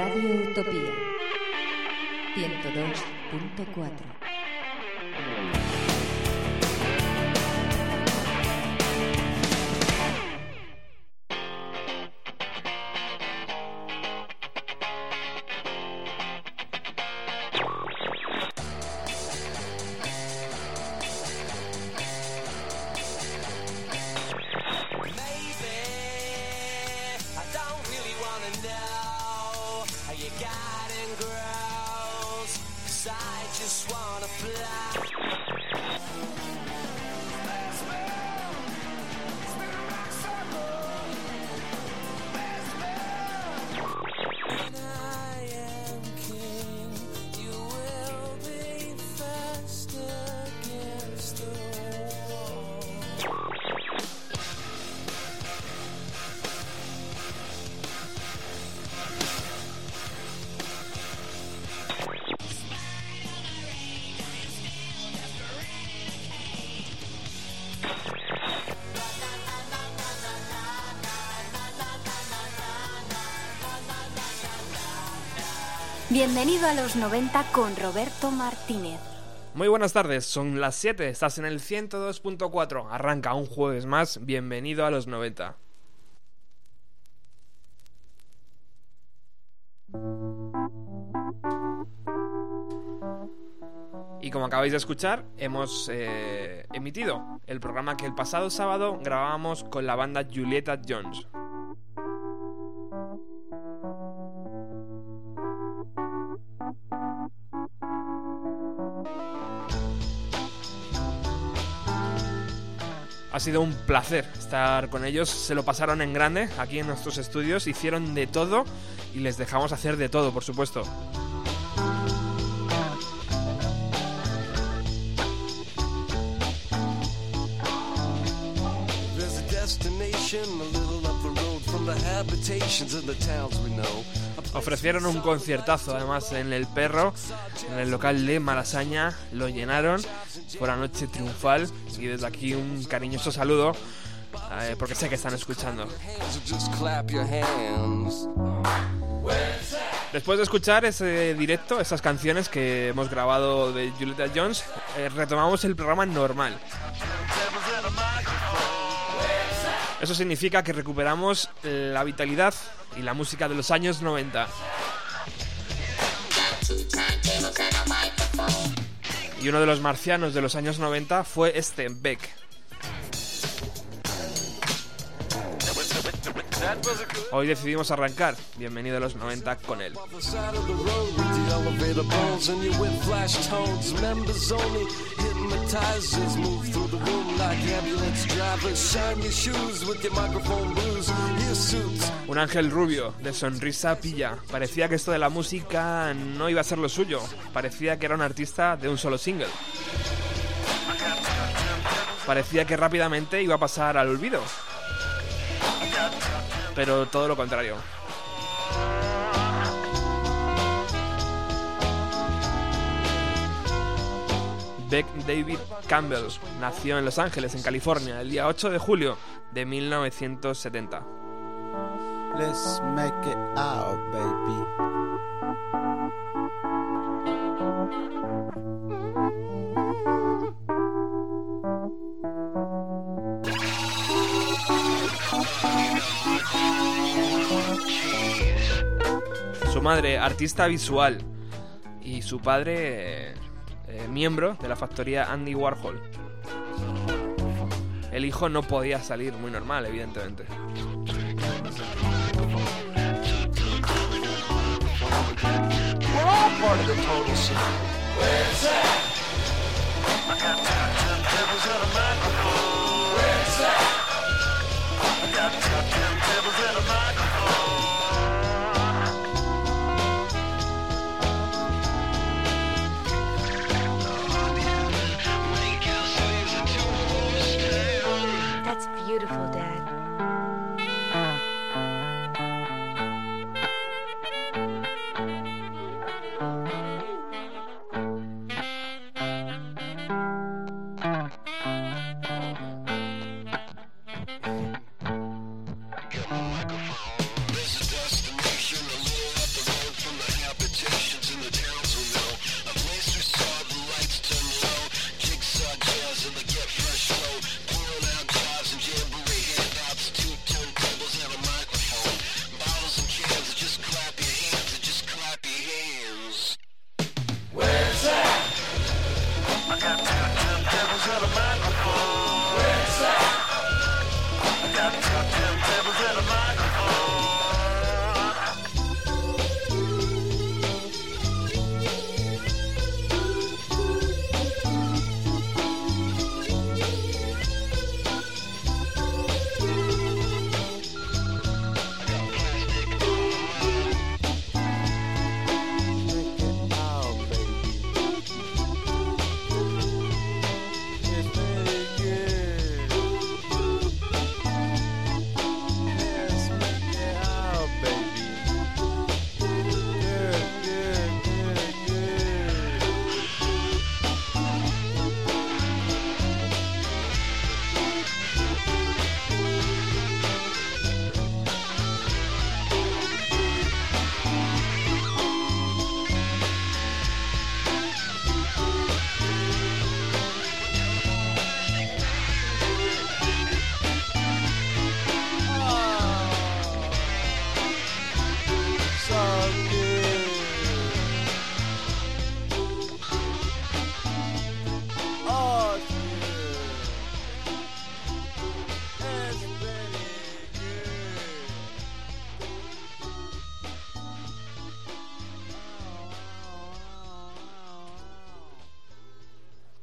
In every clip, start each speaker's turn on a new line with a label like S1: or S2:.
S1: Radio Utopía. 102.4
S2: Bienvenido a los 90 con Roberto Martínez.
S3: Muy buenas tardes, son las 7, estás en el 102.4, arranca un jueves más, bienvenido a los 90. Y como acabáis de escuchar, hemos eh, emitido el programa que el pasado sábado grabábamos con la banda Julieta Jones. Ha sido un placer estar con ellos, se lo pasaron en grande aquí en nuestros estudios, hicieron de todo y les dejamos hacer de todo, por supuesto.
S4: There's a destination a little up the road from the habitations of the towns we know.
S3: Ofrecieron un conciertazo además en El Perro, en el local de Malasaña, lo llenaron, fue una noche triunfal y desde aquí un cariñoso saludo eh, porque sé que están escuchando. Después de escuchar ese directo, esas canciones que hemos grabado de Julieta Jones, eh, retomamos el programa normal. Eso significa que recuperamos la vitalidad y la música de los años 90. Y uno de los marcianos de los años 90 fue este Beck. Hoy decidimos arrancar. Bienvenido a los 90 con él. Un ángel rubio, de sonrisa pilla. Parecía que esto de la música no iba a ser lo suyo. Parecía que era un artista de un solo single. Parecía que rápidamente iba a pasar al olvido. Pero todo lo contrario. Beck David Campbell nació en Los Ángeles, en California, el día 8 de julio de 1970.
S5: Let's make it out, baby.
S3: Su madre, artista visual. Y su padre, miembro de la factoría Andy Warhol. El hijo no podía salir muy normal, evidentemente.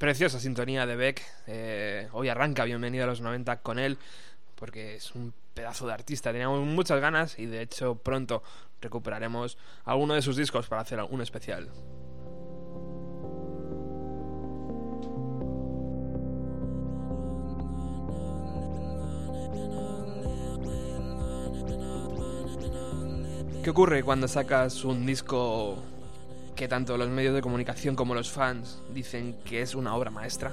S3: Preciosa sintonía de Beck. Eh, hoy arranca Bienvenido a los 90 con él, porque es un pedazo de artista. Teníamos muchas ganas y de hecho pronto recuperaremos alguno de sus discos para hacer un especial. ¿Qué ocurre cuando sacas un disco que tanto los medios de comunicación como los fans dicen que es una obra maestra?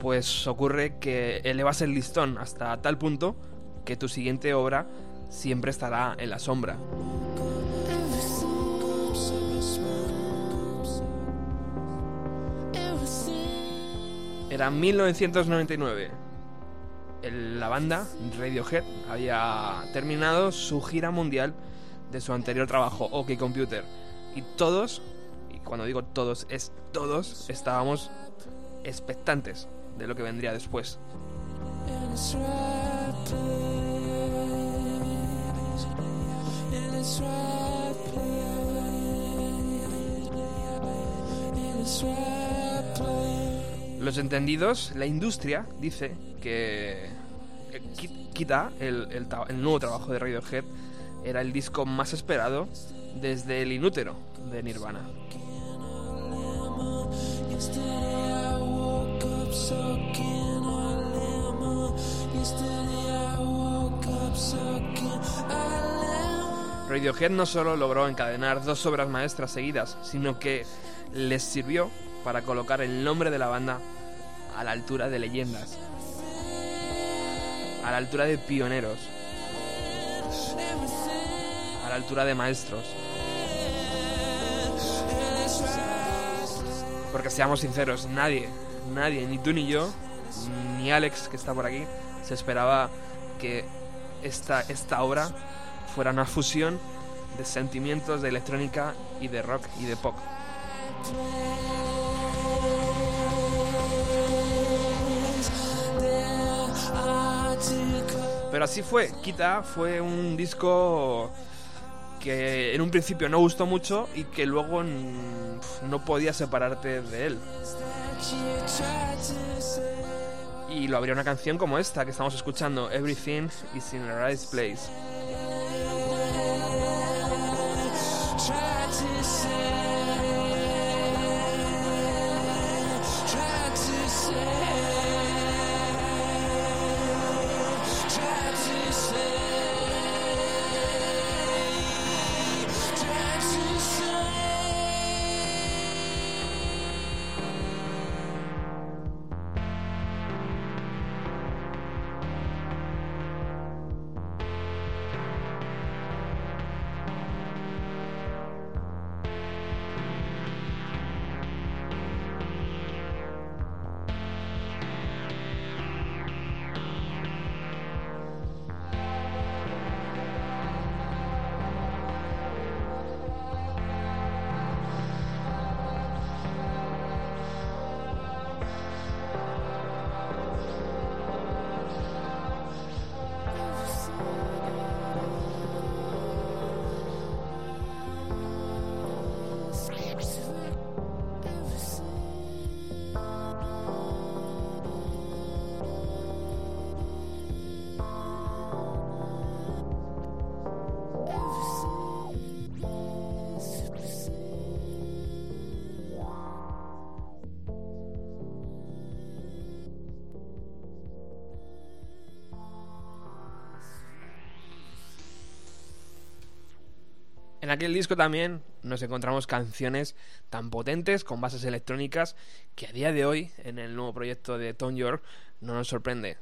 S3: Pues ocurre que elevas el listón hasta tal punto que tu siguiente obra siempre estará en la sombra. Era 1999 la banda Radiohead había terminado su gira mundial de su anterior trabajo, OK Computer. Y todos, y cuando digo todos, es todos, estábamos expectantes de lo que vendría después. Los entendidos, la industria dice que el, el, nuevo trabajo de Radiohead, era el disco más esperado desde el inútero de Nirvana. Radiohead no solo logró encadenar dos obras maestras seguidas, sino que les sirvió para colocar el nombre de la banda a la altura de leyendas, a la altura de pioneros, a la altura de maestros. Porque seamos sinceros, nadie, nadie, ni tú ni yo, ni Alex que está por aquí, se esperaba que esta, esta obra fuera una fusión de sentimientos de electrónica y de rock y de pop. Pero así fue. Kita fue un disco que en un principio no gustó mucho y que luego no podía separarte de él. Y lo abrió una canción como esta que estamos escuchando, Everything is in the right place. En aquel disco también nos encontramos canciones tan potentes con bases electrónicas que a día de hoy, en el nuevo proyecto de Tom York, no nos sorprende.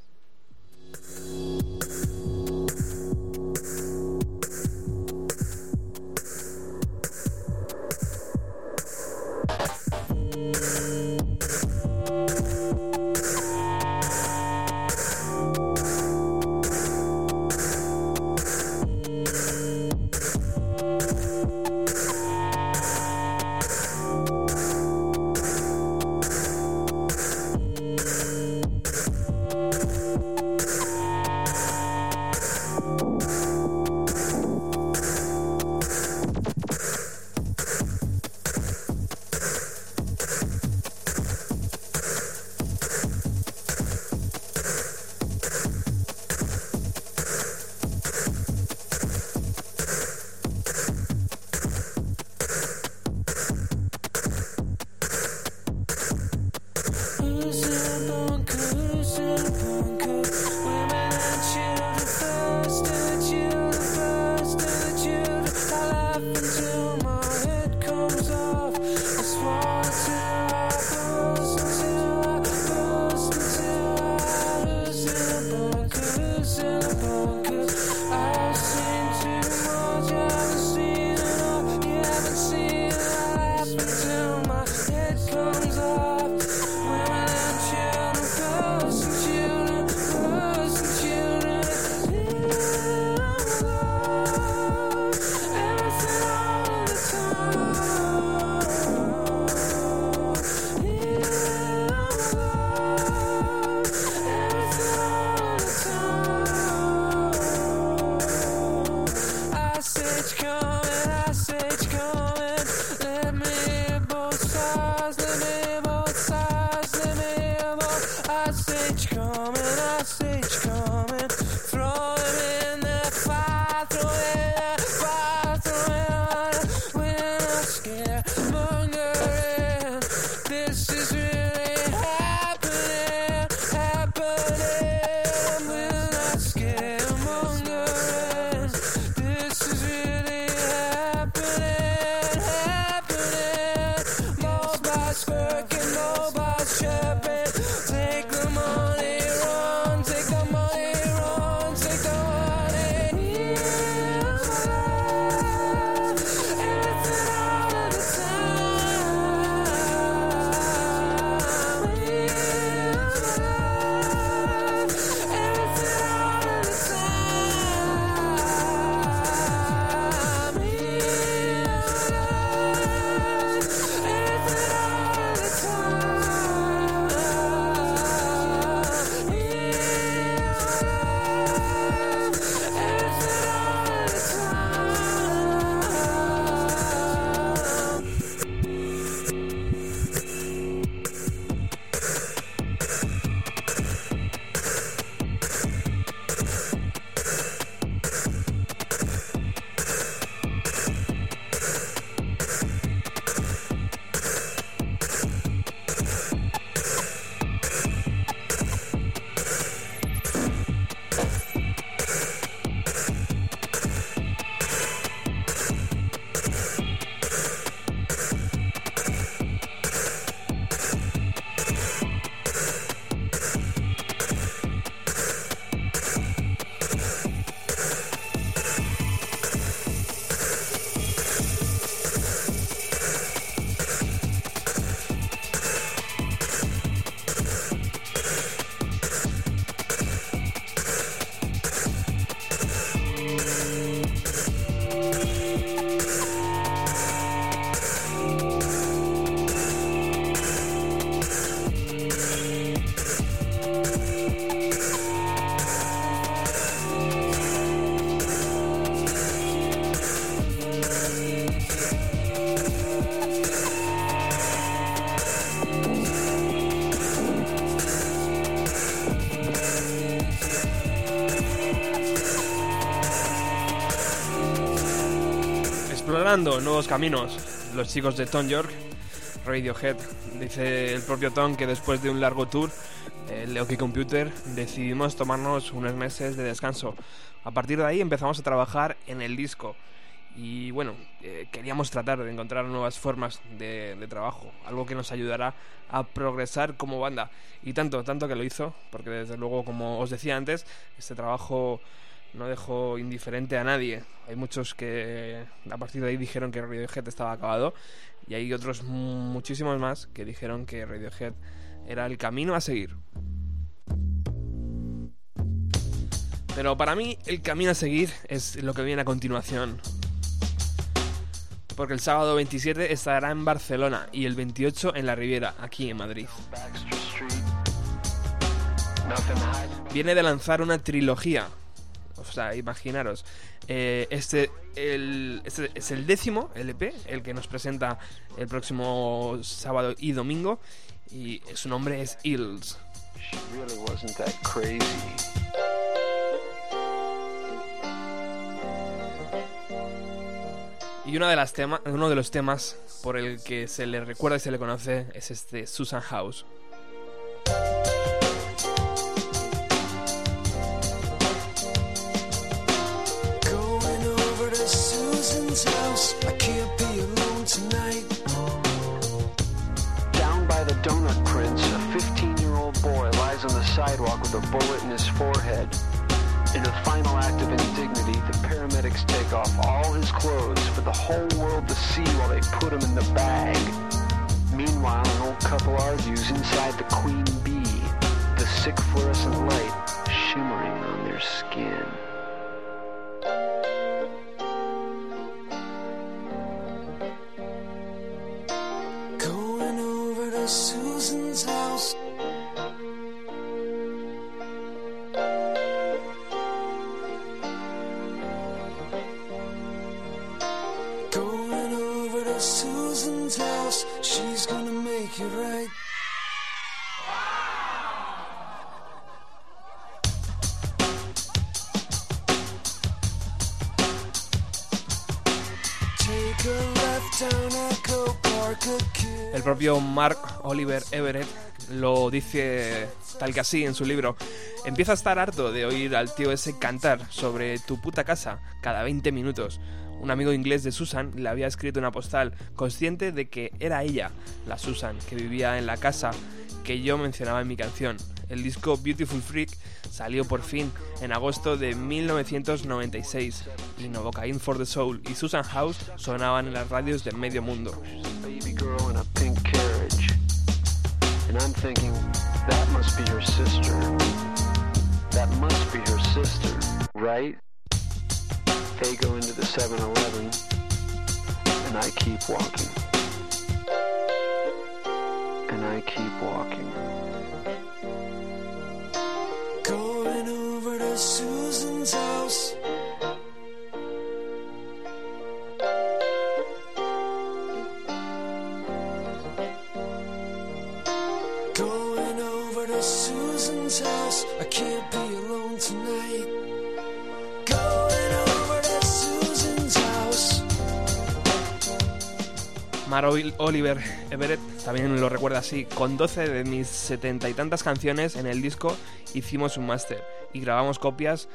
S3: Explorando nuevos caminos, los chicos de Tom York, Radiohead. Dice el propio Tom que después de un largo tour, el Leoki Computer, decidimos tomarnos unos meses de descanso. A partir de ahí empezamos a trabajar en el disco. Y bueno, eh, queríamos tratar de encontrar nuevas formas de, de trabajo, algo que nos ayudará a progresar como banda. Y tanto, tanto que lo hizo, porque desde luego, como os decía antes, este trabajo no dejó indiferente a nadie. Hay muchos que a partir de ahí dijeron que Radiohead estaba acabado y hay otros muchísimos más que dijeron que Radiohead era el camino a seguir. Pero para mí el camino a seguir es lo que viene a continuación. Porque el sábado 27 estará en Barcelona y el 28 en la Riviera, aquí en Madrid. Viene de lanzar una trilogía o sea, imaginaros. Eh, este, el, este es el décimo LP, el que nos presenta el próximo sábado y domingo. Y su nombre es Hills. Y una de las tema, uno de los temas por el que se le recuerda y se le conoce es este Susan House.
S6: Sidewalk with a bullet in his forehead. In a final act of indignity, the paramedics take off all his clothes for the whole world to see while they put him in the bag. Meanwhile, an old couple argues inside the queen bee, the sick fluorescent light shimmering on their skin.
S3: El propio Mark Oliver Everett lo dice tal que así en su libro. Empieza a estar harto de oír al tío ese cantar sobre tu puta casa cada 20 minutos. Un amigo inglés de Susan le había escrito una postal consciente de que era ella, la Susan, que vivía en la casa que yo mencionaba en mi canción. El disco Beautiful Freak salió por fin en agosto de 1996 y Novocaine for the Soul y Susan House sonaban en las radios de medio mundo.
S7: baby girl in a pink carriage. And I'm thinking, that must be her sister. That must be her sister, right? They go into the 7 Eleven, and I keep walking. And I keep walking.
S6: Susan's house. Going over Susan's house. I can't be alone tonight. Going over to Susan's house.
S3: Mar Ol- Oliver Everett también lo recuerda así. Con 12 de mis setenta y tantas canciones en el disco hicimos un máster y grabamos copias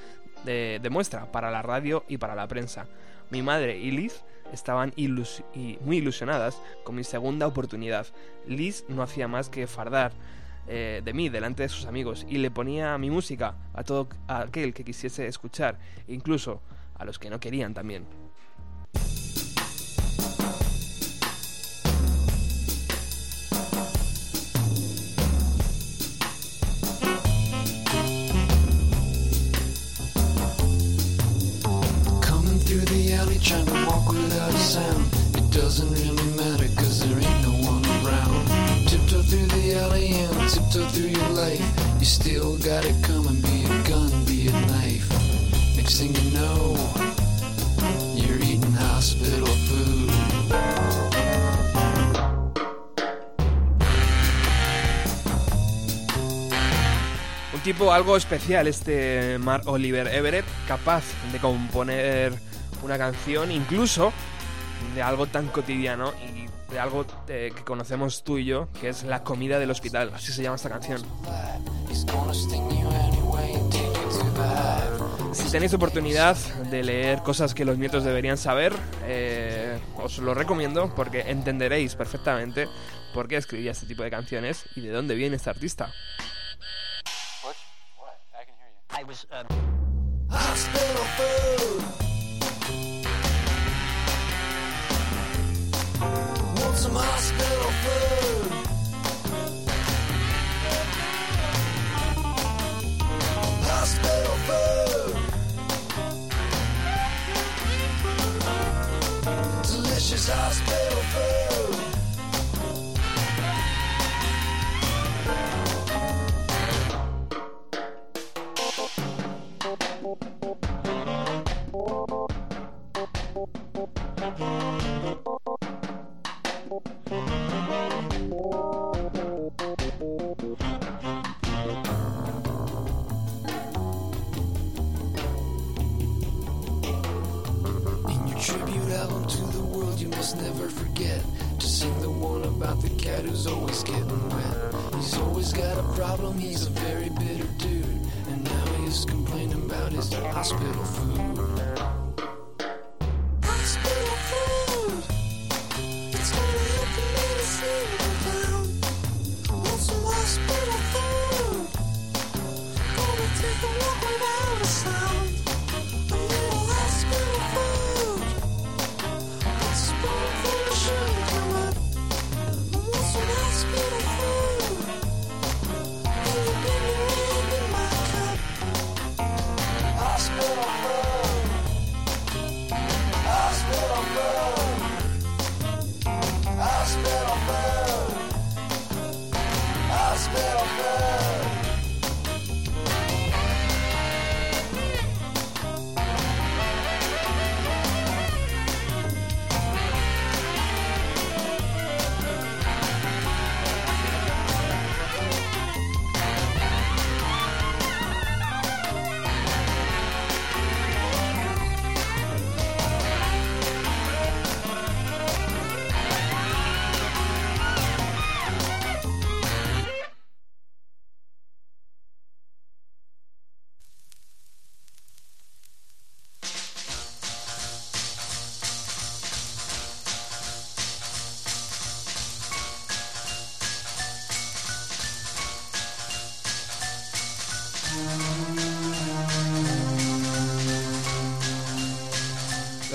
S3: de, muestra para la radio y para la prensa. Mi madre y Liz estaban muy ilusionadas con mi segunda oportunidad. Liz no hacía más que fardar eh, de mí delante de sus amigos y le ponía mi música a todo aquel que quisiese escuchar, incluso a los que no querían también.
S6: Trying to walk without a sound. It doesn't really matter cause there ain't no one around. Tiptoe through the alley and tiptoe through your life. You still got it coming, be a gun, be a knife. Next thing you know, you're eating hospital food.
S3: Un tipo algo especial este Mark Oliver Everett, capaz de componer una canción incluso de algo tan cotidiano y de algo eh, que conocemos tú y yo, que es la comida del hospital, así se llama esta canción.
S6: You you.
S3: Si tenéis oportunidad de leer cosas que los nietos deberían saber, eh, os lo recomiendo porque entenderéis perfectamente por qué escribía este tipo de canciones y de dónde viene este artista.
S6: Hospital food. Want some hospital food? Hospital food. Delicious hospital food. In one about the cat who's always getting wet. He's always got a problem, he's a very bitter dude. And now he's complaining about his hospital food.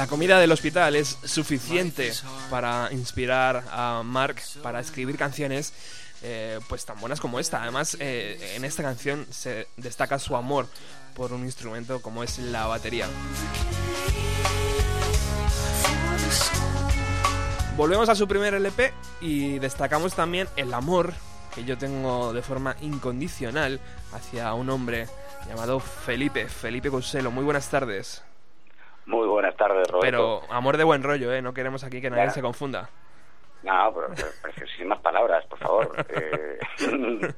S3: Comida del hospital es suficiente para inspirar a Mark para escribir canciones eh, pues tan buenas como esta. Además, eh, en esta canción se destaca su amor por un instrumento como es la batería. Volvemos a su primer LP y destacamos también el amor que yo tengo de forma incondicional hacia un hombre llamado Felipe, Felipe Couselo. Muy buenas tardes.
S8: Muy buenas tardes, Roberto.
S3: Pero amor de buen rollo, ¿eh? No queremos aquí que nadie se confunda.
S8: No, pero, pero preciosísimas palabras, por favor. Eh,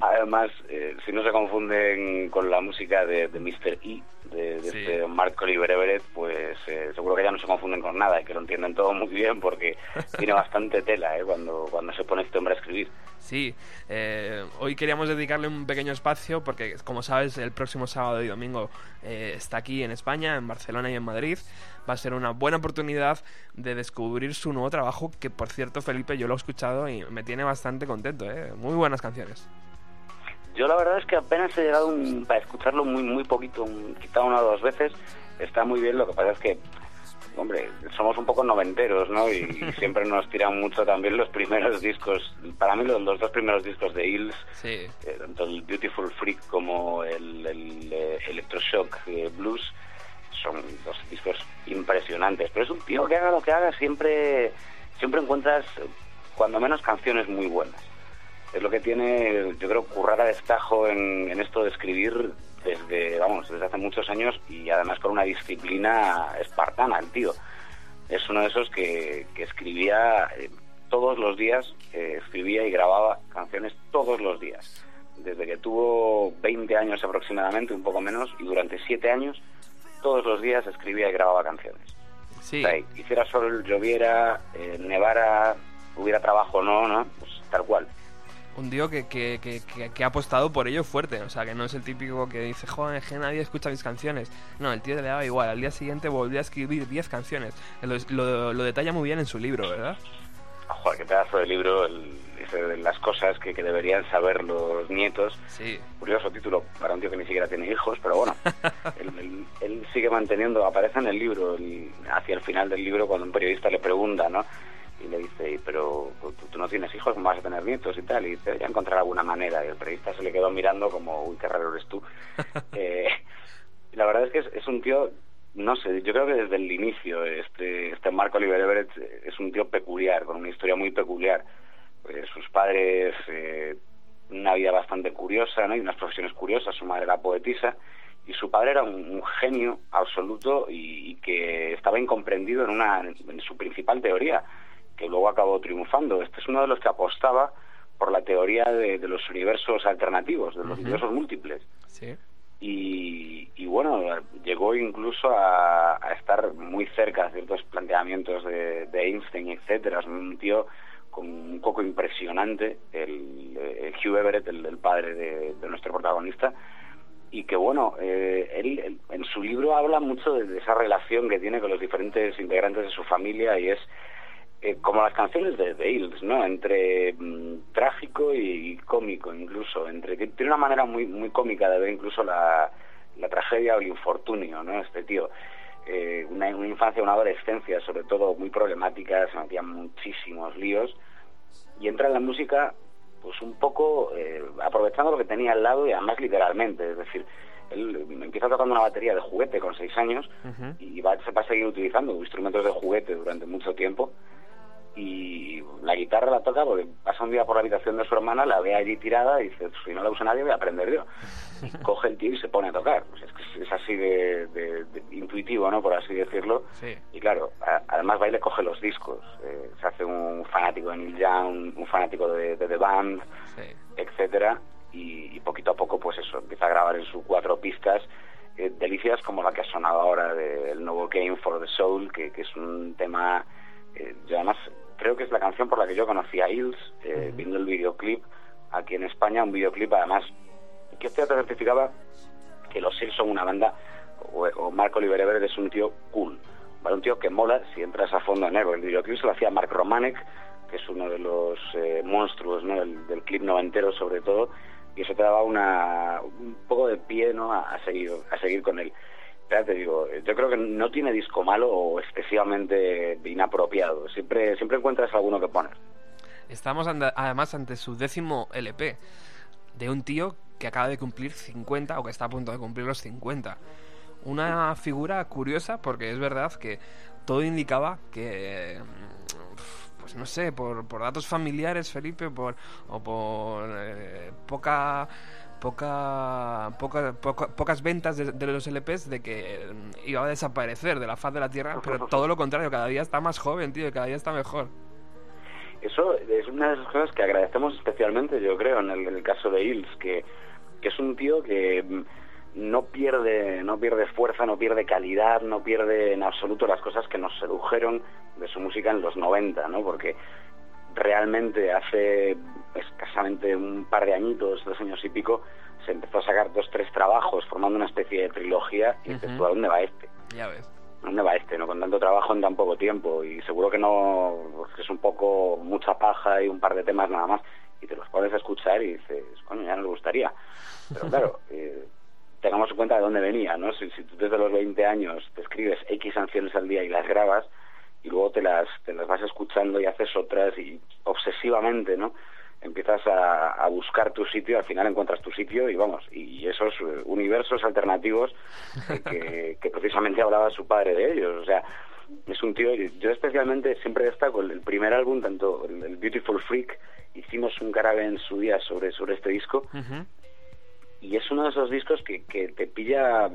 S8: además, eh, si no se confunden con la música de, de Mr. E, de, de
S3: Sí.
S8: este Mark Oliver pues eh, seguro que ya no se confunden con nada y que lo entienden todo muy bien porque tiene bastante tela eh, cuando, cuando se pone este hombre a escribir.
S3: Sí, eh, hoy queríamos dedicarle un pequeño espacio porque, como sabes, el próximo sábado y domingo eh, está aquí en España, en Barcelona y en Madrid. Va a ser una buena oportunidad de descubrir su nuevo trabajo, que por cierto, Felipe, yo lo he escuchado y me tiene bastante contento, ¿eh? Muy buenas canciones.
S8: Yo la verdad es que apenas he llegado un- para escucharlo muy muy poquito, un- quizá una o dos veces. Está muy bien, lo que pasa es que, hombre, somos un poco noventeros, ¿no? Y, y siempre nos tiran mucho también los primeros discos. Para mí los, los dos primeros discos de Hills,
S3: Sí,
S8: eh, tanto el Beautiful Freak como el, el, eh, Electroshock eh, Blues, son dos discos impresionantes. Pero es un tío que haga lo que haga, siempre, siempre encuentras, cuando menos, canciones muy buenas. Es lo que tiene, yo creo, currar a destajo en, en esto de escribir desde, vamos, desde hace muchos años y además con una disciplina espartana, el tío. Es uno de esos que, que escribía eh, todos los días, eh, escribía y grababa canciones todos los días. Desde que tuvo 20 años aproximadamente, un poco menos, y durante 7 años, todos los días escribía y grababa canciones.
S3: sí.
S8: O sea, hiciera sol, lloviera, eh, nevara, hubiera trabajo o no, ¿no? Pues tal cual.
S3: Un tío que, que, que, que- ha apostado por ello fuerte. O sea, que no es el típico que dice, joder, que nadie escucha mis canciones. No, el tío le daba igual. Al día siguiente volvió a escribir 10 canciones. Lo, lo, lo detalla muy bien en su libro, ¿verdad?
S8: Joder, qué pedazo de libro, el, de las cosas que, que deberían saber los nietos.
S3: Sí.
S8: Curioso título para un tío que ni siquiera tiene hijos, pero bueno, él, él- él sigue manteniendo, aparece en el libro, el- hacia el final del libro, cuando un periodista le pregunta, ¿no? Y le dice, "Y, pero tú, tú no tienes hijos, ¿cómo vas a tener nietos y tal? Y dice, ya encontrar alguna manera. Y el periodista se le quedó mirando como, uy, qué raro eres tú. Eh, la verdad es que es, es un tío, no sé, yo creo que desde el inicio este, este Marco Oliver Everett es un tío peculiar, con una historia muy peculiar. Eh, sus padres, eh, una vida bastante curiosa, ¿no? Y unas profesiones curiosas. Su madre era poetisa y su padre era un, un genio absoluto y, y que estaba incomprendido en, una, en su principal teoría, que luego acabó triunfando. Este es uno de los que apostaba por la teoría de, de los universos alternativos, de los universos múltiples
S3: Sí.
S8: y, y bueno, llegó incluso a, a estar muy cerca de ciertos planteamientos de, de Einstein, etcétera. Es un tío con un coco impresionante, el, el Hugh Everett, el, el padre de, de nuestro protagonista, y que bueno, eh, él, él en su libro habla mucho de, de esa relación que tiene con los diferentes integrantes de su familia y es eh, como las canciones de, de Hills, ¿no? Entre mm, trágico y, y cómico incluso, entre tiene una manera muy muy cómica de ver incluso la, la tragedia o el infortunio, ¿no? Este tío. Eh, una, una infancia, una adolescencia, sobre todo muy problemática, se metían muchísimos líos y entra en la música pues un poco eh, aprovechando lo que tenía al lado y además literalmente, es decir, él empieza tocando una batería de juguete con seis años y va, se va a seguir utilizando instrumentos de juguete durante mucho tiempo y la guitarra la toca porque pasa un día por la habitación de su hermana, la ve allí tirada y dice, si no la usa nadie voy a aprender yo. Y coge el tío y se pone a tocar. Pues es, que es- así de, de- de intuitivo, ¿no? Por así decirlo.
S3: Sí.
S8: Y claro, a- además va y le coge los discos. Eh, se hace un fanático de Neil Young, un fanático de, de The Band,
S3: Sí.
S8: etcétera y, y poquito a poco pues eso empieza a grabar en sus cuatro pistas eh, delicias como la que ha sonado ahora del nuevo Game for the Soul que, que es un tema eh, yo además creo que es la canción por la que yo conocí a Hills eh, viendo el videoclip aquí en España un videoclip además que este te certificaba que los Hills son una banda o, o Marco Oliver Everett es un tío cool ¿vale? un tío que mola si entras a fondo en él el videoclip se lo hacía Mark Romanek que es uno de los eh, monstruos ¿no? del, del clip noventero sobre todo y eso te daba una, un poco de pie ¿no? a, a seguir a seguir con él ya te digo, yo creo que no tiene disco malo o excesivamente inapropiado. Siempre, siempre encuentras alguno que poner.
S3: Estamos además ante su décimo LP de un tío que acaba de cumplir 50 o que está a punto de cumplir los 50. Una figura curiosa porque es verdad que todo indicaba que, mm, pues no sé, por, por datos familiares, Felipe, por, o por eh, poca, poca, poca, poca- pocas ventas de, de los LPs, de que mm, iba a desaparecer de la faz de la Tierra, pero todo lo contrario, cada día está más joven, tío, y cada día está mejor.
S8: Eso es una de esas cosas que agradecemos especialmente, yo creo, en el, en el caso de Hills, que, que es un tío que mm, no pierde, no pierde fuerza, no pierde calidad, no pierde en absoluto las cosas que nos sedujeron de su música en los 90, ¿no? Porque realmente hace escasamente un par de añitos, dos años y pico, se empezó a sacar dos, tres trabajos formando una especie de trilogía y dices,
S3: Ujú.
S8: ¿tú a dónde va este?
S3: Ya ves.
S8: ¿A ¿Dónde va este? ¿No? Con tanto trabajo en tan poco tiempo. Y seguro que no, que es un poco mucha paja y un par de temas nada más. Y te los pones a escuchar y dices, coño, ya nos gustaría. Pero claro, eh, tengamos en cuenta de dónde venía, ¿no? Si, si tú desde los 20 años te escribes X canciones al día y las grabas, y luego te las, te las vas escuchando y haces otras y obsesivamente, ¿no? Empiezas a, a buscar tu sitio, al final encuentras tu sitio y vamos, y esos eh, universos alternativos que, que precisamente hablaba su padre de ellos, o sea, es un tío, yo especialmente siempre destaco el, primer álbum, tanto el, Beautiful Freak, hicimos un carabe en su día sobre, sobre este disco, y es uno de esos discos que, que te pilla,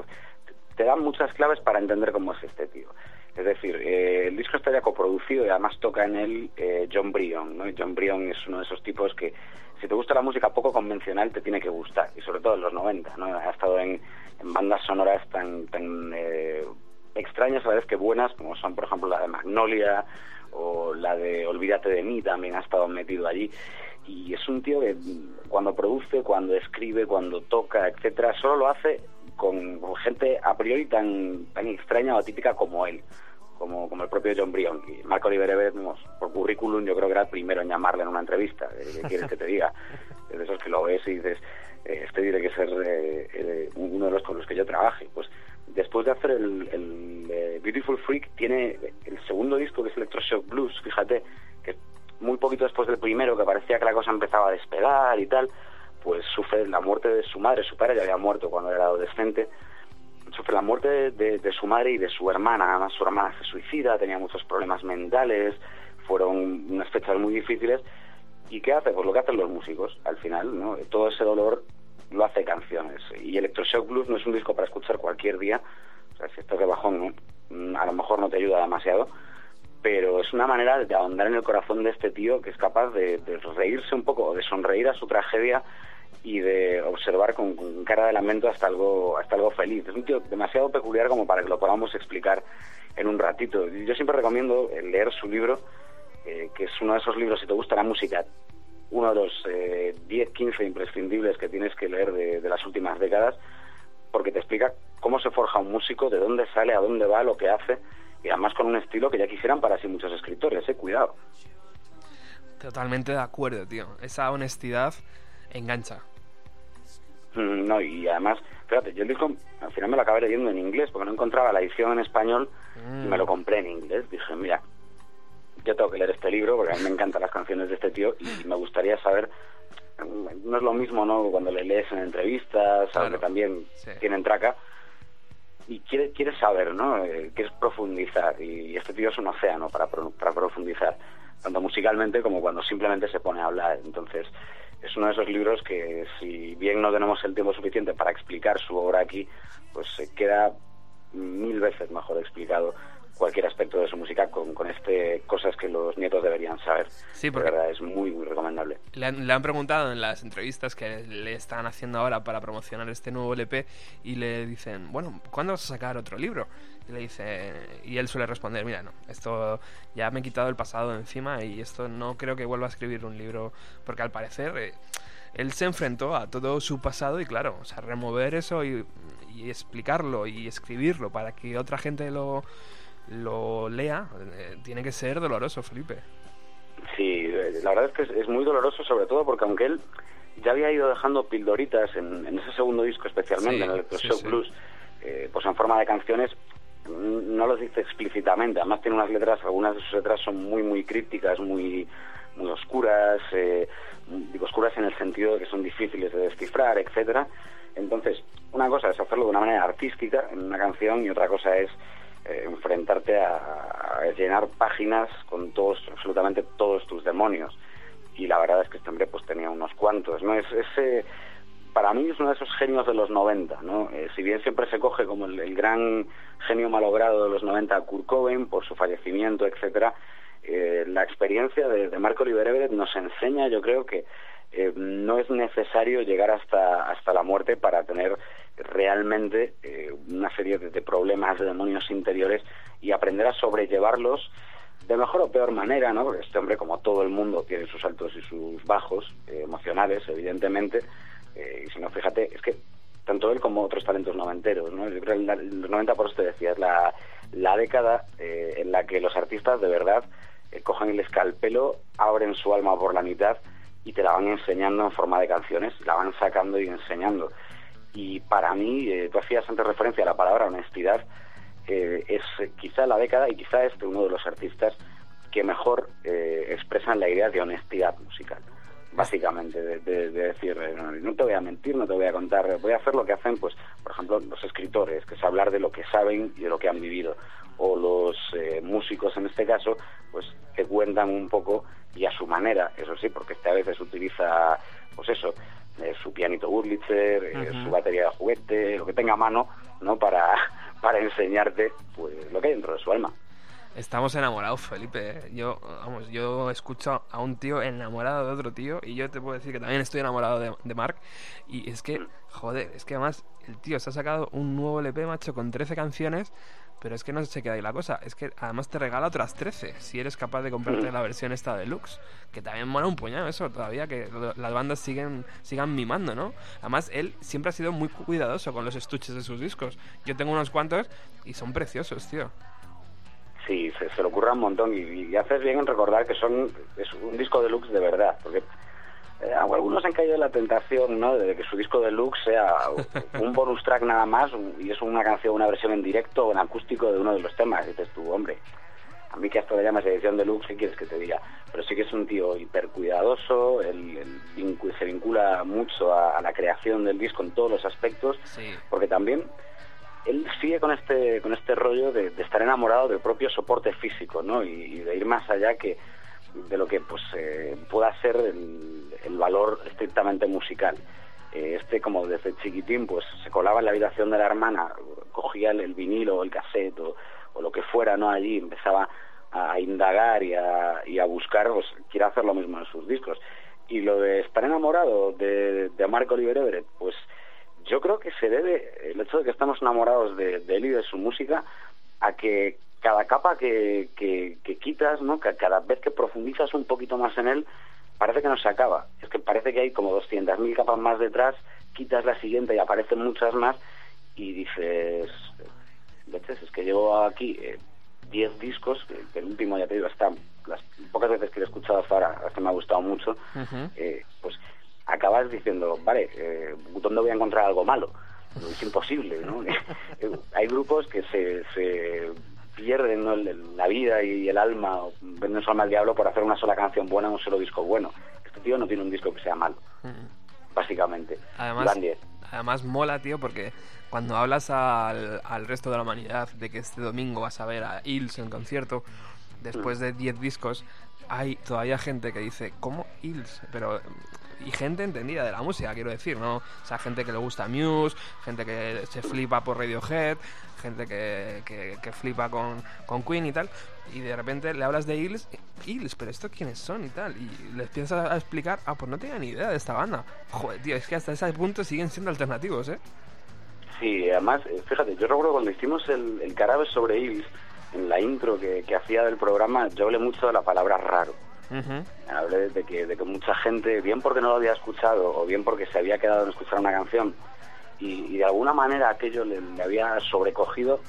S8: te da muchas claves para entender cómo es este tío. Es decir, eh, el disco está ya coproducido y además toca en él eh, John Bryan, ¿no? John Bryan es uno de esos tipos que, si te gusta la música poco convencional, te tiene que gustar, y sobre todo en los 90, ¿no? Ha estado en, bandas sonoras tan, eh, extrañas a la vez que buenas, como son, por ejemplo, la de Magnolia o la de Olvídate de mí, también ha estado metido allí. Y es un tío que cuando produce, cuando escribe, cuando toca, etcétera, solo lo hace con, gente a priori tan, tan extraña o atípica como él, como, como el propio John Bryan. Y Marco Oliver por currículum, yo creo que era el primero en llamarle en una entrevista. Eh, ¿Qué quieres que te diga? De esos que lo ves y dices, eh, este tiene que ser eh, uno de los con los que yo trabaje. Pues después de hacer el, Beautiful Freak, tiene el segundo disco que es Electroshock Blues, fíjate, que muy poquito después del primero, que parecía que la cosa empezaba a despegar y tal, pues sufre la muerte de su madre, su padre ya había muerto cuando era adolescente, sufre la muerte de, su madre y de su hermana, además su hermana se suicida, tenía muchos problemas mentales, fueron unas fechas muy difíciles, ¿y qué hace? Pues lo que hacen los músicos, al final, ¿no? Todo ese dolor lo hace canciones, y Electroshock Blues no es un disco para escuchar cualquier día, o sea, si estás bajón, ¿no? Mm, a lo mejor no te ayuda demasiado, pero es una manera de ahondar en el corazón de este tío que es capaz de, reírse un poco, de sonreír a su tragedia y de observar con, cara de lamento hasta algo, hasta algo feliz. Es un tío demasiado peculiar como para que lo podamos explicar en un ratito. Yo siempre recomiendo leer su libro, eh, que es uno de esos libros, si te gusta la música, uno de los eh, 10, 15 imprescindibles que tienes que leer de las últimas décadas, porque te explica cómo se forja un músico, de dónde sale, a dónde va, lo que hace, y además con un estilo que ya quisieran para sí muchos escritores, eh, cuidado.
S3: Totalmente de acuerdo, tío. Esa honestidad engancha.
S8: Mm, No, y además, fíjate, yo el disco al final me lo acabé leyendo en inglés porque no encontraba la edición en español y me lo compré en inglés. Dije, mira, yo tengo que leer este libro porque a mí me encantan las canciones de este tío y me gustaría saber. mm, No es lo mismo, ¿no? Cuando le lees en entrevistas,
S3: Claro,
S8: aunque también
S3: sí.
S8: tienen traca. Y quieres, saber, ¿no? Eh, quieres profundizar. Y este tío es un océano para, para profundizar, tanto musicalmente como cuando simplemente se pone a hablar. Entonces, es uno de esos libros que si bien no tenemos el tiempo suficiente para explicar su obra aquí, pues se queda mil veces mejor explicado cualquier aspecto de su música con, con este cosas que los nietos deberían saber.
S3: Sí,
S8: De
S3: porque-
S8: verdad, es muy, muy recomendable.
S3: Le han, le han preguntado en las entrevistas que le están haciendo ahora para promocionar este nuevo LP y le dicen, bueno, ¿cuándo vas a sacar otro libro? Y le dice, y él suele responder, mira, no, esto ya me he quitado el pasado de encima y esto no creo que vuelva a escribir un libro, porque al parecer eh, él se enfrentó a todo su pasado y claro, o sea, remover eso y, y explicarlo y escribirlo para que otra gente lo, lo lea, eh, tiene que ser doloroso, Felipe.
S8: Sí, eh, la verdad es que es, es muy doloroso, sobre todo porque aunque él ya había ido dejando pildoritas en, en ese segundo disco, especialmente
S3: Sí,
S8: en el Electroshock
S3: sí, sí.
S8: Blues, eh, pues en forma de canciones, mm, no lo dice explícitamente. Además tiene unas letras, algunas de sus letras son muy, muy crípticas, muy, muy oscuras, eh, digo oscuras en el sentido de que son difíciles de descifrar, etcétera. Entonces, una cosa es hacerlo de una manera artística en una canción y otra cosa es eh, enfrentarte a, llenar páginas con todos, absolutamente todos tus demonios. Y la verdad es que este hombre pues tenía unos cuantos, ¿no? Es ese para mí es uno de esos genios de los 90, ¿no? Eh, si bien siempre se coge como el, gran genio malogrado de los 90 a Kurt Cobain por su fallecimiento, etcétera, eh, la experiencia de, Marco Oliver nos enseña, yo creo que eh, no es necesario llegar hasta, hasta la muerte para tener realmente eh, una serie de, problemas, de demonios interiores y aprender a sobrellevarlos de mejor o peor manera, ¿no? Porque este hombre, como todo el mundo, tiene sus altos y sus bajos eh, emocionales, evidentemente. Eh, y si no, fíjate, es que tanto él como otros talentos noventeros, ¿no? Yo creo que los 90, por te decía, es la, la década en la que los artistas de verdad cogen el escalpelo, abren su alma por la mitad y te la van enseñando en forma de canciones, la van sacando y enseñando. Y para mí, eh, tú hacías antes referencia a la palabra honestidad, eh, es eh, quizá la década y quizá este uno de los artistas que mejor eh, expresan la idea de honestidad musical. Básicamente, de, de- de decir, no, te voy a mentir, no te voy a contar, voy a hacer lo que hacen, pues, por ejemplo, los escritores, que es hablar de lo que saben y de lo que han vivido, o los músicos en este caso, pues, que cuentan un poco y a su manera, eso sí, porque este a veces utiliza, pues eso, eh, su pianito Wurlitzer, eh, su batería de juguete, lo que tenga a mano, ¿no? Para, para enseñarte, pues, lo que hay dentro de su alma.
S3: Estamos enamorados, Felipe. Yo, vamos, yo escucho a un tío enamorado de otro tío y yo te puedo decir que también estoy enamorado de, de Mark. Y es que, joder, es que además el tío se ha sacado un nuevo LP, macho, con 13 canciones, pero es que no se queda ahí la cosa. Es que además te regala otras 13 si eres capaz de comprarte la versión esta deluxe. Que también mola un puñado eso, todavía que las bandas siguen, sigan mimando, ¿no? Además, él siempre ha sido muy cuidadoso con los estuches de sus discos. Yo tengo unos cuantos y son preciosos, tío.
S8: Sí, se, se le ocurra un montón y, y haces bien en recordar que son es un disco deluxe de verdad, porque eh, algunos han caído en la tentación ¿no? de que su disco deluxe sea un bonus track nada más y es una canción, una versión en directo o en acústico de uno de los temas. Y dices tú, hombre, a mí que hasta le llamas edición deluxe, ¿qué quieres que te diga? Pero sí que es un tío hiper cuidadoso, él, se vincula mucho a, a la creación del disco en todos los aspectos,
S3: Sí.
S8: porque también él sigue con este con este rollo de, de estar enamorado del propio soporte físico, ¿no? Y, y de ir más allá que de lo que pues eh, pueda ser el, valor estrictamente musical. Eh, este como desde chiquitín pues se colaba en la habitación de la hermana, cogía el, el vinilo el cassette o, o lo que fuera, ¿no? Allí empezaba a indagar y a, y a buscar, pues quiere hacer lo mismo en sus discos. Y lo de estar enamorado de, de Marco Oliver Everett, pues yo creo que se debe el hecho de que estamos enamorados de él y de su música a que cada capa que, que, que quitas, ¿no? Cada vez que profundizas un poquito más en él, parece que no se acaba. Es que parece que hay como 200.000 capas más detrás, quitas la siguiente y aparecen muchas más y dices, veces es que llevo aquí eh, 10 discos, que, el último ya te digo, está, las pocas veces que lo he escuchado hasta ahora, que me ha gustado mucho, eh, pues acabas diciendo, vale, eh, ¿dónde voy a encontrar algo malo? Es imposible, ¿no? Eh, Hay grupos que se, se pierden la vida y el alma, o venden su alma al diablo por hacer una sola canción buena, un solo disco bueno. Este tío no tiene un disco que sea malo, básicamente.
S3: Además,
S8: Van 10.
S3: además mola, tío, porque cuando hablas al, al resto de la humanidad de que este domingo vas a ver a Hills en concierto, después
S8: Mm.
S3: de 10 discos, hay todavía gente que dice, ¿cómo Hills? Pero, y gente entendida de la música, quiero decir, ¿no? O sea, gente que le gusta Muse, gente que se flipa por Radiohead, gente que, que, que flipa con, con Queen y tal, y de repente le hablas de Hills, Hills, pero ¿esto quiénes son y tal? Y les piensas a explicar, ah, pues no tenía ni idea de esta banda. Joder, tío, es que hasta ese punto siguen siendo alternativos, ¿eh?
S8: Sí, además, eh, fíjate, yo recuerdo cuando hicimos el, el sobre Hills, en la intro que, que hacía del programa, yo hablé mucho de la palabra raro. Hablé de que, de que mucha gente, bien porque no lo había escuchado o bien porque se había quedado en escuchar una canción y, de alguna manera aquello le, había sobrecogido,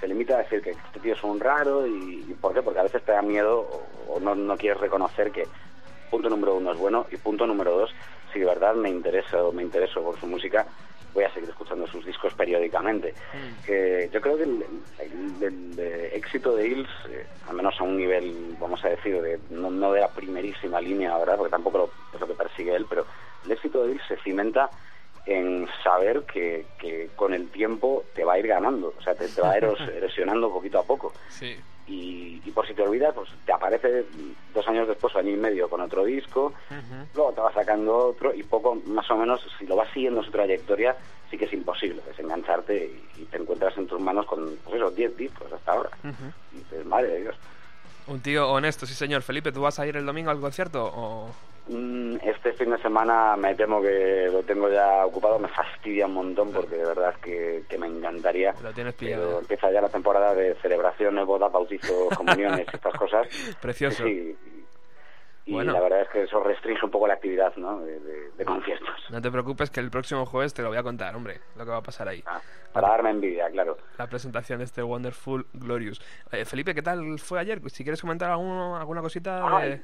S8: se limita a decir que este tío es un raro y, ¿por qué? Porque a veces te da miedo o, o no, no quieres reconocer que punto número uno es bueno y punto número dos, si de verdad me interesa o me intereso por su música, voy a seguir escuchando sus discos periódicamente. Que yo creo que el, el- el, eh, éxito de Hills, eh, al menos a un nivel, vamos a decir, de, no, no de la primerísima línea, ¿verdad? Porque tampoco lo, es lo que persigue él, pero el éxito de Hills se cimenta en saber que, que con el tiempo te va a ir ganando, o sea, te, te va eros- erosionando poquito a poco.
S3: Sí.
S8: Y, y por si te olvidas, pues te aparece dos años después año y medio con otro disco, luego te va sacando otro y poco más o menos si lo vas siguiendo su trayectoria sí que es imposible desengancharte y, te encuentras en tus manos con pues eso 10 discos hasta ahora y dices madre de Dios
S3: Un tío honesto, sí señor. Felipe, ¿tú vas a ir el domingo al concierto o...?
S8: Mm, este fin de semana me temo que lo tengo ya ocupado me fastidia un montón porque de verdad que, que me encantaría
S3: Lo tienes
S8: pero
S3: pillado.
S8: empieza ya la temporada de celebraciones bodas bautizos comuniones y estas cosas
S3: Precioso.
S8: Sí, y,
S3: Bueno.
S8: la verdad es que eso restringe un poco la actividad ¿no? de, de- de conciertos
S3: No te preocupes que el próximo jueves te lo voy a contar, hombre, lo que va a pasar ahí.
S8: Ah, para darme envidia claro
S3: La presentación de este Wonderful Glorious. Eh, Felipe, ¿qué tal fue ayer? Si quieres comentar alguno- alguna cosita de...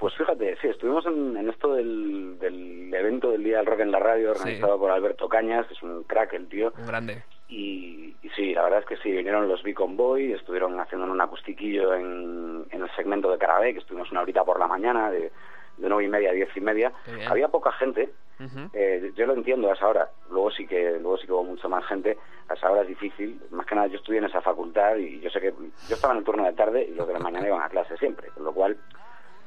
S8: Pues fíjate, sí, estuvimos en, en esto del, del evento del Día del Rock en la Radio,
S3: Sí.
S8: organizado por Alberto Cañas, que es un crack el tío.
S3: Un grande.
S8: Y, y sí, la verdad es que sí, vinieron los Beacon Boy, estuvieron haciendo un acustiquillo en, en el segmento de Carabé, que estuvimos una horita por la mañana, de, de nueve y media a diez y media. Había poca gente, eh, yo lo entiendo a esa hora, luego sí que luego sí que hubo mucha más gente, a esa hora es difícil, más que nada yo estudié en esa facultad y yo sé que yo estaba en el turno de tarde y los de la mañana iban a clase siempre, con lo cual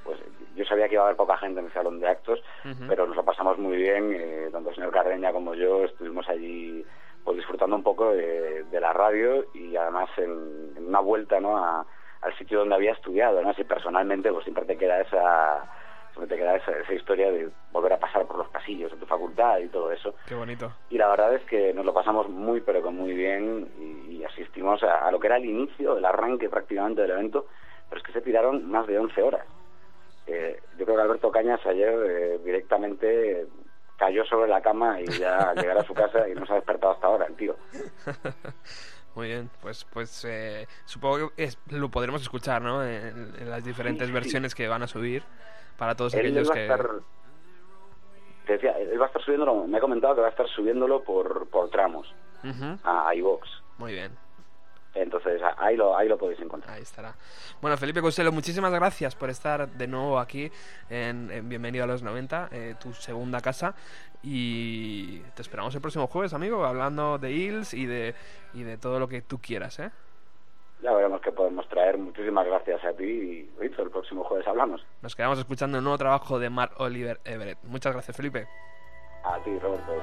S8: pues yo sabía que iba a haber poca gente en el salón de actos, pero nos lo pasamos muy bien, eh, tanto el señor Carreña como yo estuvimos allí pues disfrutando un poco de, de la radio y además en, en una vuelta ¿no? a- al sitio donde había estudiado, ¿no? Así personalmente pues siempre te queda esa siempre te queda esa, esa historia de volver a pasar por los pasillos de tu facultad y todo eso.
S3: Qué bonito.
S8: Y la verdad es que nos lo pasamos muy, pero que muy bien y, y asistimos a, a lo que era el inicio, el arranque prácticamente del evento, pero es que se tiraron más de 11 horas. Eh, yo creo que Alberto Cañas ayer eh, directamente cayó sobre la cama y ya al llegar a su casa y no se ha despertado hasta ahora, el tío.
S3: Muy bien, pues pues eh, supongo que es- lo podremos escuchar, ¿no? En, en las diferentes
S8: Sí, sí.
S3: versiones que van a subir para todos
S8: Él,
S3: aquellos
S8: va a
S3: que...
S8: estar... Te decía, él va a estar subiéndolo, me ha comentado que va a estar subiéndolo por, por tramos
S3: Ujú.
S8: a iVox.
S3: Muy bien,
S8: Entonces ahí lo, ahí lo podéis encontrar.
S3: ahí estará. Bueno, Felipe Costello, muchísimas gracias por estar de nuevo aquí en, en Bienvenido a los 90, eh, tu segunda casa. Y te esperamos el próximo jueves, amigo, hablando de Hills y de, y de todo lo que tú quieras, ¿eh?
S8: Ya veremos qué podemos traer. Muchísimas gracias a ti y el próximo jueves hablamos.
S3: Nos quedamos escuchando el nuevo trabajo de Mark Oliver Everett. Muchas gracias, Felipe.
S8: A ti, Roberto.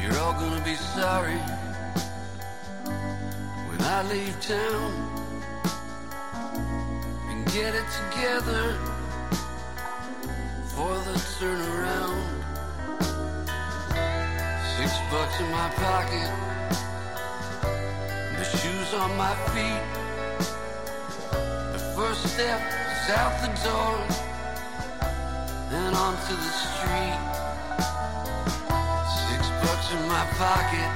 S6: You're all gonna be sorry when I leave town and get it together for the turnaround. Six bucks in my pocket, the shoes on my feet. The first step is out the door and onto the street. Six bucks in my pocket,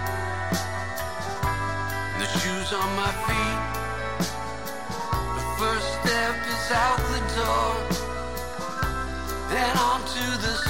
S6: the shoes on my feet. The first step is out the door and onto the street.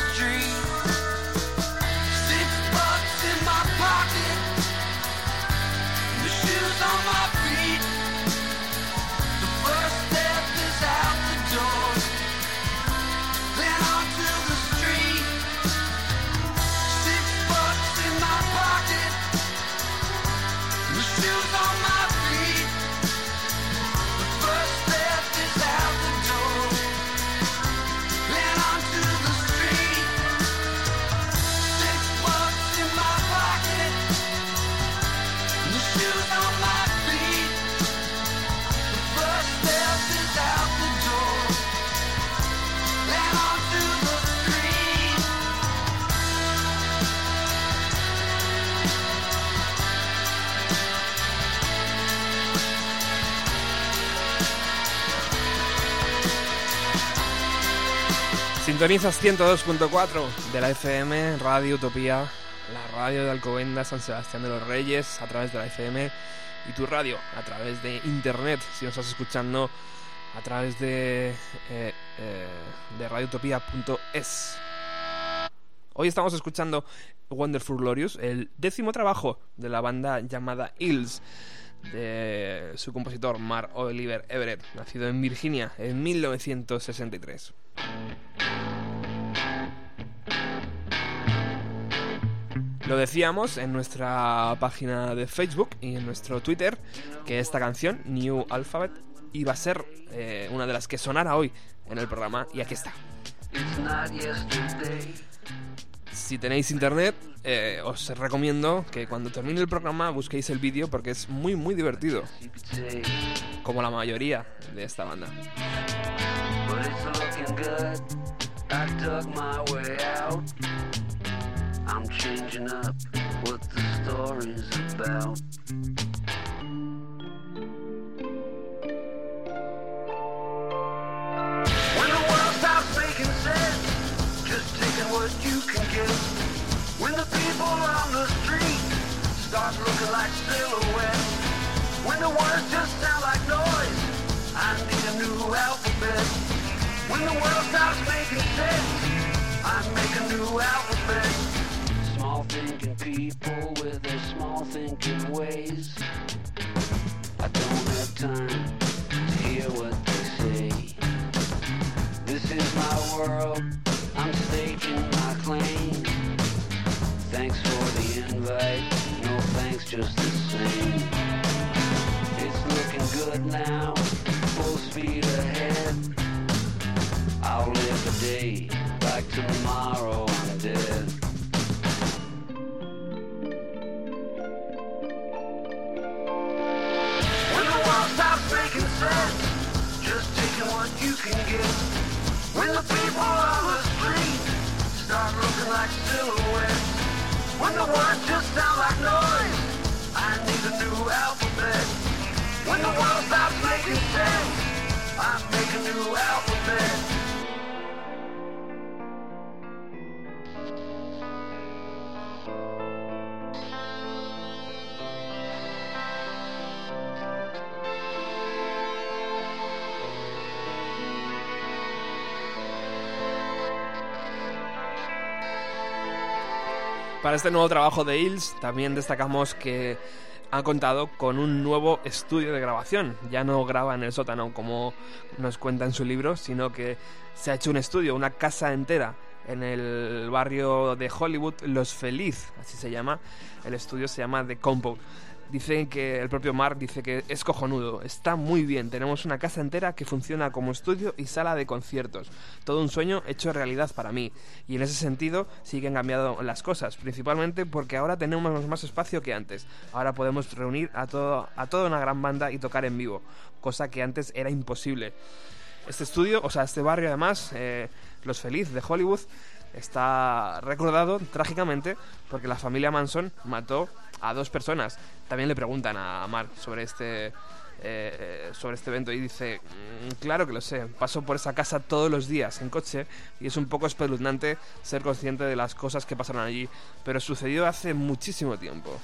S3: Sintonizas 102.4 de la FM, Radio Utopía, la radio de Alcobendas, San Sebastián de los Reyes, a través de la FM, y tu radio, a través de internet, si nos estás escuchando a través de, eh, eh, de radiotopía.es. Hoy estamos escuchando Wonderful Glorious, el décimo trabajo de la banda llamada Hills, de su compositor Mark Oliver Everett, nacido en Virginia en 1963. Lo decíamos en nuestra página de Facebook y en nuestro Twitter que esta canción, New Alphabet, iba a ser eh, una de las que sonara hoy en el programa y aquí está. Si tenéis internet, eh, os recomiendo que cuando termine el programa busquéis el vídeo porque es muy muy divertido, como la mayoría de esta banda.
S6: But it's looking good. I dug my way out. I'm changing up what the story's about. When the world stops making sense, just taking what you can get. When the people on the street start looking like silhouettes. When the words When the world stops making sense, I make a new alphabet. Small thinking people with their small thinking ways. I don't have time to hear what they say. This is my world, I'm staking my claim. Thanks for the invite, no thanks just the same.
S3: Este nuevo trabajo de Hills también destacamos que ha contado con un nuevo estudio de grabación. Ya no graba en el sótano como nos cuenta en su libro, sino que se ha hecho un estudio, una casa entera en el barrio de Hollywood, Los Feliz, así se llama. El estudio se llama The Compound. Dicen que el propio Mark dice que es cojonudo, está muy bien, tenemos una casa entera que funciona como estudio y sala de conciertos. Todo un sueño hecho realidad para mí. Y en ese sentido sí que han cambiado las cosas, principalmente porque ahora tenemos más espacio que antes. Ahora podemos reunir a, todo, a toda una gran banda y tocar en vivo, cosa que antes era imposible. Este estudio, o sea, este barrio además, eh, Los Feliz de Hollywood, está recordado trágicamente porque la familia Manson mató a dos personas. También le preguntan a Mark sobre este eh, sobre este evento y dice "Mm, claro que lo sé paso por esa casa todos los días en coche y es un poco espeluznante ser consciente de las cosas que pasaron allí pero sucedió hace muchísimo tiempo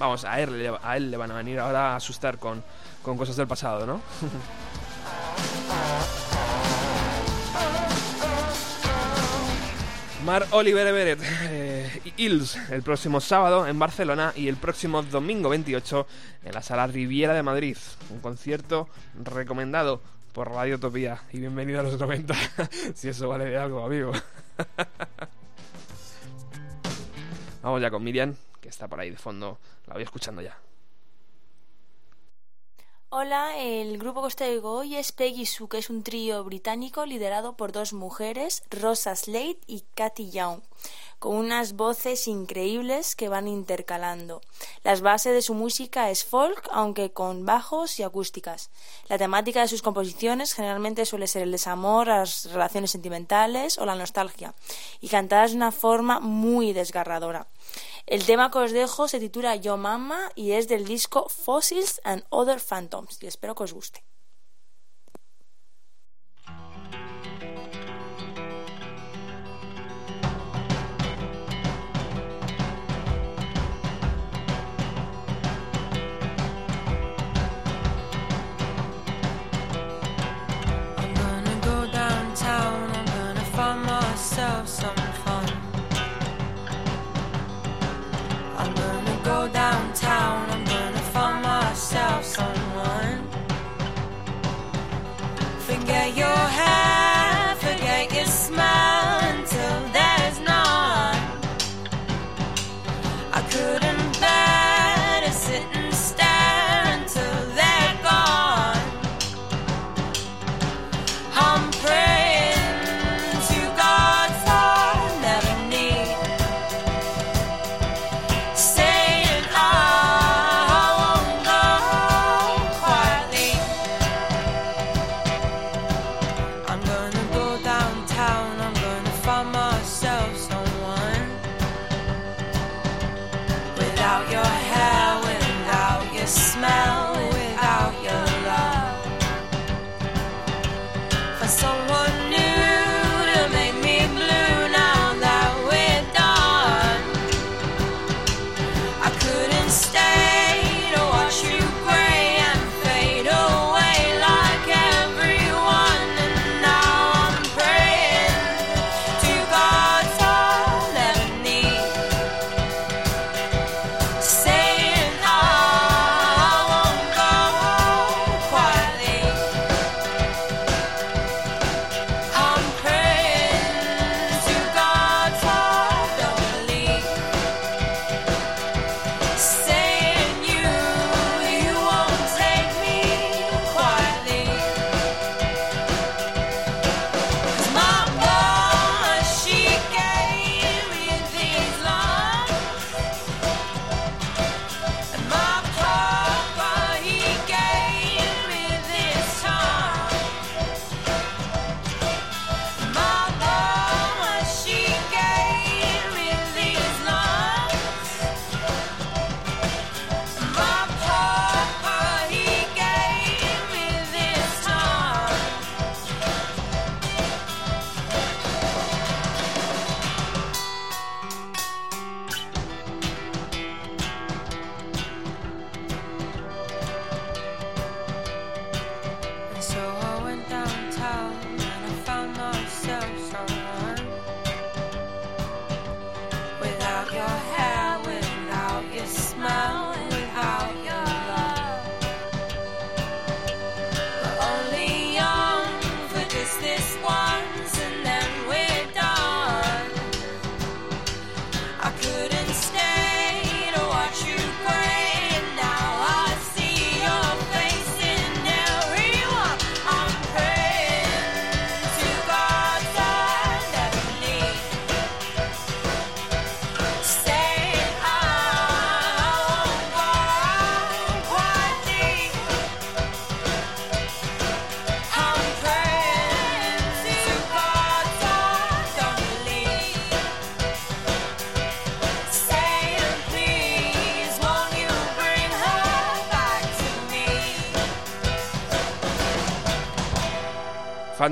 S3: vamos a él, a él le van a venir ahora a asustar con, con cosas del pasado ¿no? Mar Oliver Everett eh, Hills el próximo sábado en Barcelona y el próximo domingo 28 en la Sala Riviera de Madrid. Un concierto recomendado por Radio Utopía. Y bienvenido a los 90, si eso vale de algo, amigo. Vamos ya con Miriam, que está por ahí de fondo. La voy escuchando ya.
S9: Hola, el grupo que os traigo hoy es Peggy Sue, que es un trío británico liderado por dos mujeres, Rosa Slade y Cathy Young, con unas voces increíbles que van intercalando. Las bases de su música es folk, aunque con bajos y acústicas. La temática de sus composiciones generalmente suele ser el desamor, las relaciones sentimentales o la nostalgia, y cantadas de una forma muy desgarradora. El tema que os dejo se titula Yo Mama y es del disco Fossils and Other Phantoms y espero que os guste.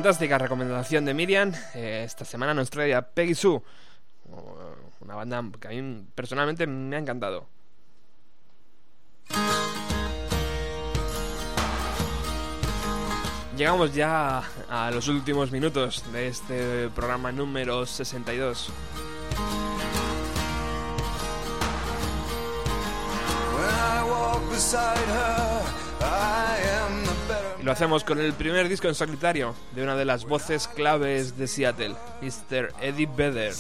S3: Fantástica recomendación de Miriam. Eh, esta semana nos trae a Peggy Sue, una banda que a mí personalmente me ha encantado. Llegamos ya a los últimos minutos de este programa número 62. Lo hacemos con el primer disco en solitario de una de las voces claves de Seattle, Mr. Eddie Vedder.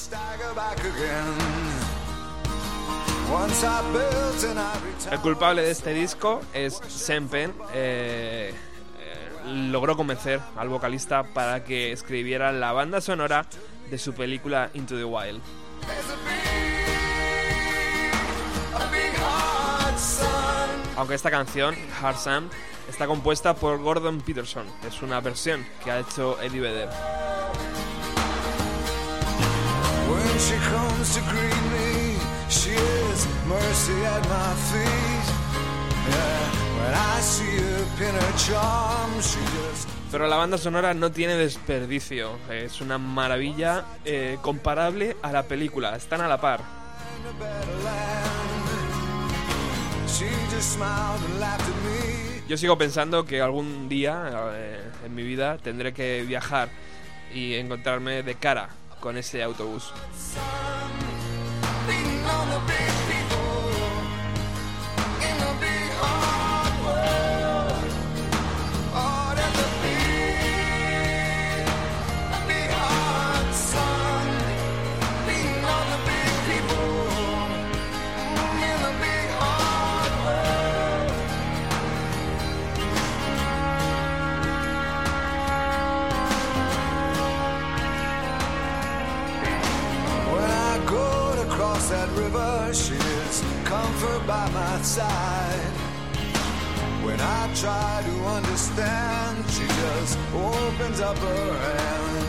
S3: El culpable de este disco es Sempen. Eh, eh, logró convencer al vocalista para que escribiera la banda sonora de su película Into the Wild. Aunque esta canción, Hard Sam, está compuesta por Gordon Peterson, es una versión que ha hecho Eddie Vedder.
S10: When she comes to greet me, she is mercy at my feet. Yeah, when I see her pin her charm, she just
S3: Pero la banda sonora no tiene desperdicio, es una maravilla eh, comparable a la película, están a la par.
S10: in a better land. She just smiled and laughed at me.
S3: Yo sigo pensando que algún día eh, en mi vida tendré que viajar y encontrarme de cara con ese autobús.
S10: By my side. When I try to understand, she just opens up her hands.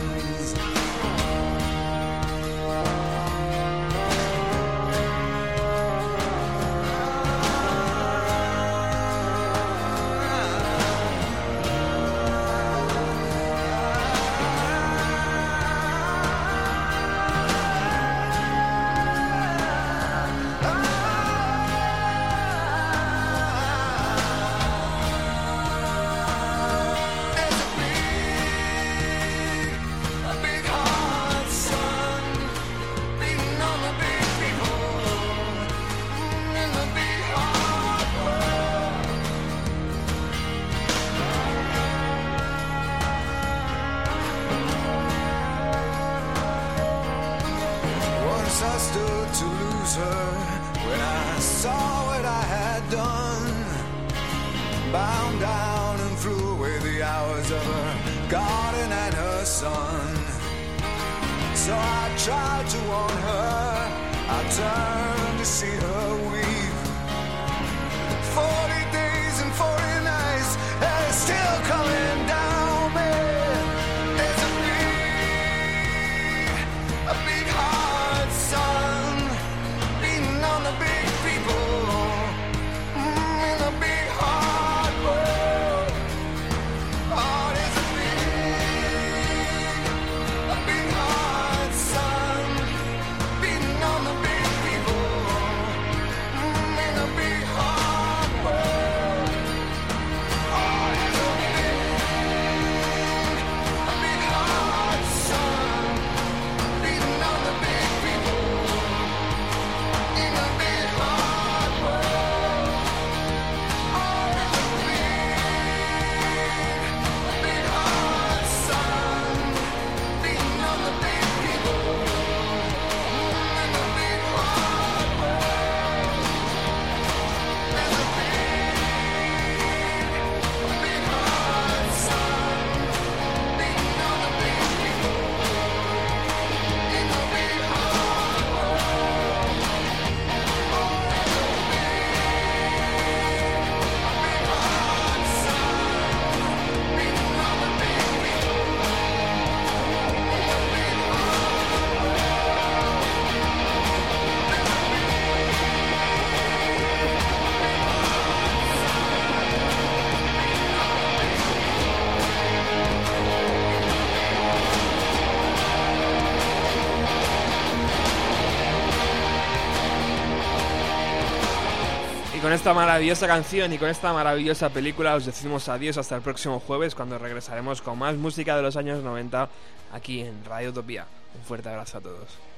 S3: Esta maravillosa canción y con esta maravillosa película os decimos adiós hasta el próximo jueves cuando regresaremos con más música de los años 90 aquí en Radio Utopía. Un fuerte abrazo a todos.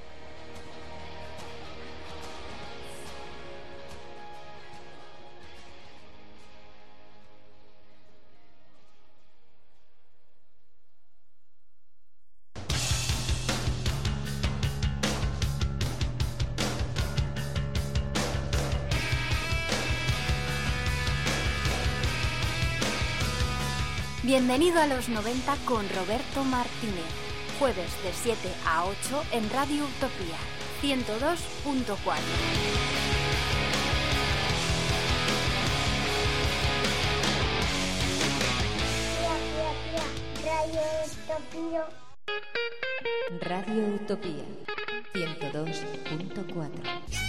S2: Bienvenido a los 90 con Roberto Martínez. Jueves de 7 a 8 en Radio Utopía 102.4.
S11: Radio Utopía 102.4